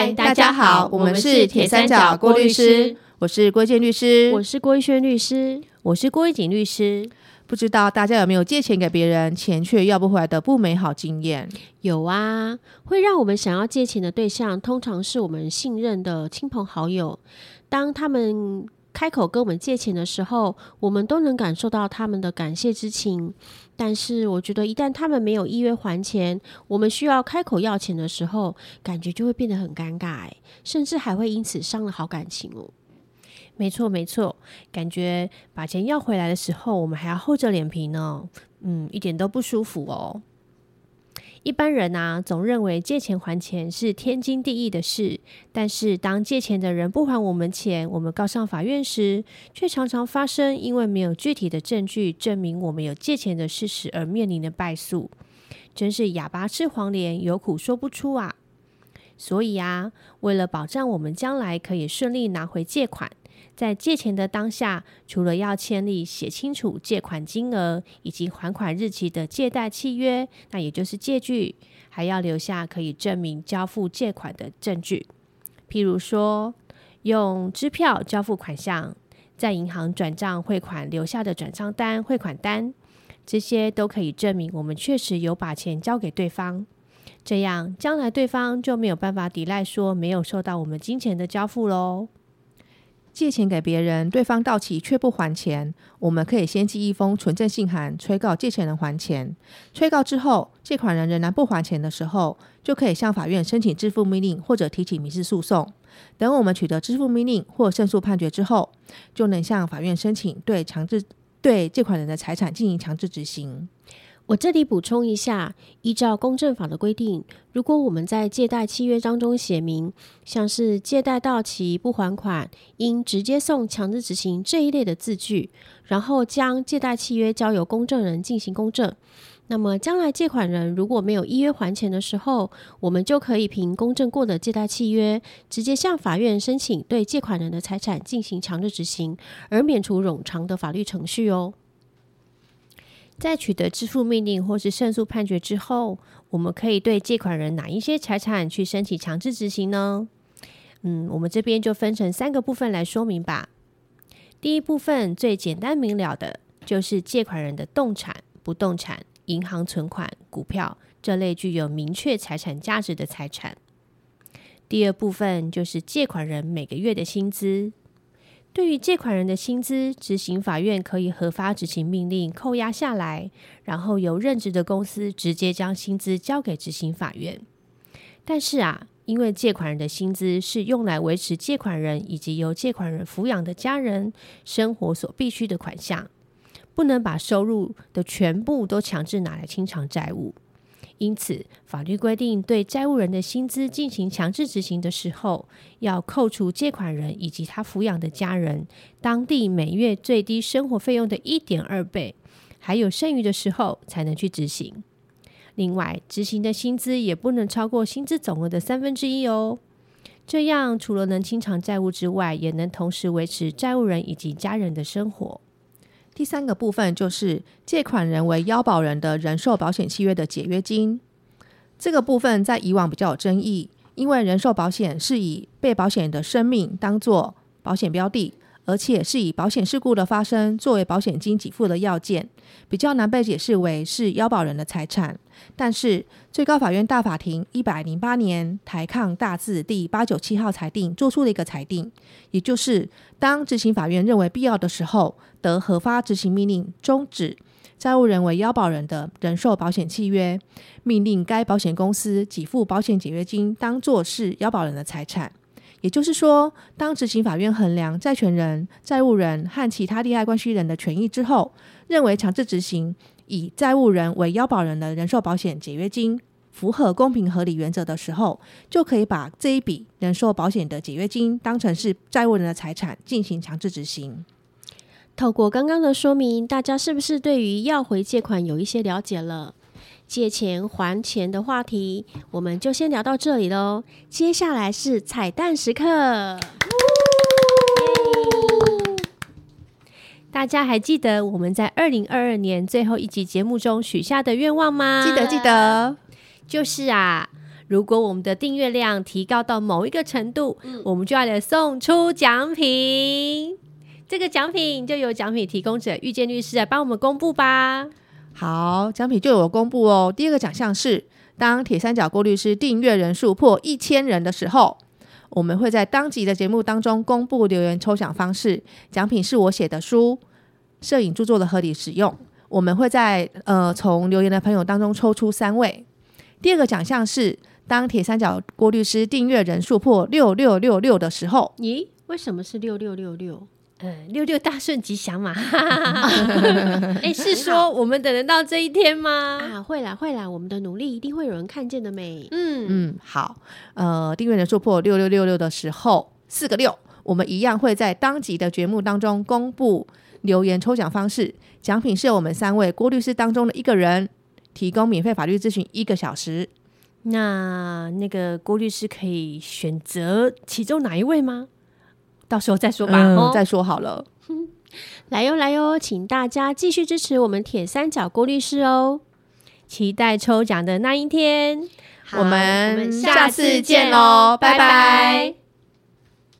嗨，大家好，我们是铁三角郭律师，我是郭建律师，我是郭一轩律师，我是郭一景律师。不知道大家有没有借钱给别人，钱却要不回来的不美好经验？有啊，会让我们想要借钱的对象，通常是我们信任的亲朋好友。当他们开口跟我们借钱的时候，我们都能感受到他们的感谢之情。但是，我觉得一旦他们没有依约还钱，我们需要开口要钱的时候，感觉就会变得很尴尬，甚至还会因此伤了好感情哦。没错，没错，感觉把钱要回来的时候，我们还要厚着脸皮呢，嗯，一点都不舒服哦。一般人啊，总认为借钱还钱是天经地义的事，但是当借钱的人不还我们钱，我们告上法院时，却常常发生因为没有具体的证据证明我们有借钱的事实而面临的败诉，真是哑巴吃黄连，有苦说不出啊！所以啊，为了保障我们将来可以顺利拿回借款。在借钱的当下，除了要签立写清楚借款金额以及还款日期的借贷契约，那也就是借据，还要留下可以证明交付借款的证据。譬如说，用支票交付款项，在银行转账汇款留下的转账单、汇款单，这些都可以证明我们确实有把钱交给对方。这样，将来对方就没有办法抵赖说没有收到我们金钱的交付喽。借钱给别人，对方到期却不还钱，我们可以先寄一封存证信函催告借钱人还钱。催告之后，借款人仍然不还钱的时候，就可以向法院申请支付命令或者提起民事诉讼。等我们取得支付命令或胜诉判决之后，就能向法院申请对强制对借款人的财产进行强制执行。我这里补充一下，依照公证法的规定，如果我们在借贷契约当中写明，像是借贷到期不还款，应直接送强制执行这一类的字句，然后将借贷契约交由公证人进行公证，那么将来借款人如果没有依约还钱的时候，我们就可以凭公证过的借贷契约，直接向法院申请对借款人的财产进行强制执行，而免除冗长的法律程序哦。在取得支付命令或是胜诉判决之后，我们可以对借款人哪一些财产去申请强制执行呢？嗯，我们这边就分成三个部分来说明吧。第一部分最简单明了的，就是借款人的动产、不动产、银行存款、股票这类具有明确财产价值的财产。第二部分就是借款人每个月的薪资。对于借款人的薪资，执行法院可以核发执行命令，扣押下来，然后由任职的公司直接将薪资交给执行法院。但是啊，因为借款人的薪资是用来维持借款人以及由借款人抚养的家人生活所必须的款项，不能把收入的全部都强制拿来清偿债务。因此，法律规定，对债务人的薪资进行强制执行的时候，要扣除借款人以及他抚养的家人当地每月最低生活费用的一点二倍，还有剩余的时候才能去执行。另外，执行的薪资也不能超过薪资总额的三分之一哦。这样，除了能清偿债务之外，也能同时维持债务人以及家人的生活。第三个部分就是借款人为腰保人的人寿保险契约的解约金。这个部分在以往比较有争议，因为人寿保险是以被保险人的生命当做保险标的。而且是以保险事故的发生作为保险金给付的要件，比较难被解释为是腰保人的财产。但是最高法院大法庭一百零八年台抗大字第八九七号裁定做出了一个裁定，也就是当执行法院认为必要的时候，得核发执行命令终止债务人为腰保人的人寿保险契约，命令该保险公司给付保险解约金，当作是腰保人的财产。也就是说，当执行法院衡量债权人、债务人和其他利害关系人的权益之后，认为强制执行以债务人为腰保人的人寿保险解约金符合公平合理原则的时候，就可以把这一笔人寿保险的解约金当成是债务人的财产进行强制执行。透过刚刚的说明，大家是不是对于要回借款有一些了解了？借钱还钱的话题，我们就先聊到这里喽。接下来是彩蛋时刻，大家还记得我们在二零二二年最后一集节目中许下的愿望吗？记得记得，就是啊，如果我们的订阅量提高到某一个程度，我们就要来送出奖品。这个奖品就由奖品提供者遇见律师来帮我们公布吧。好，奖品就有公布哦。第二个奖项是，当铁三角郭律师订阅人数破一千人的时候，我们会在当集的节目当中公布留言抽奖方式。奖品是我写的书《摄影著作的合理使用》，我们会在呃从留言的朋友当中抽出三位。第二个奖项是，当铁三角郭律师订阅人数破六六六六的时候，咦，为什么是六六六六？嗯，六六大顺吉祥嘛！哎，是说我们等得到这一天吗？啊，会啦会啦，我们的努力一定会有人看见的美。嗯，嗯，好，呃，订阅人数破六六六六的时候，四个六，我们一样会在当集的节目当中公布留言抽奖方式，奖品是由我们三位郭律师当中的一个人提供免费法律咨询一个小时。那那个郭律师可以选择其中哪一位吗？到时候再说吧。嗯，哦，再说好了。来哟来哟，请大家继续支持我们铁三角郭律师哦。期待抽奖的那一天。我们我们下次见喽，拜拜。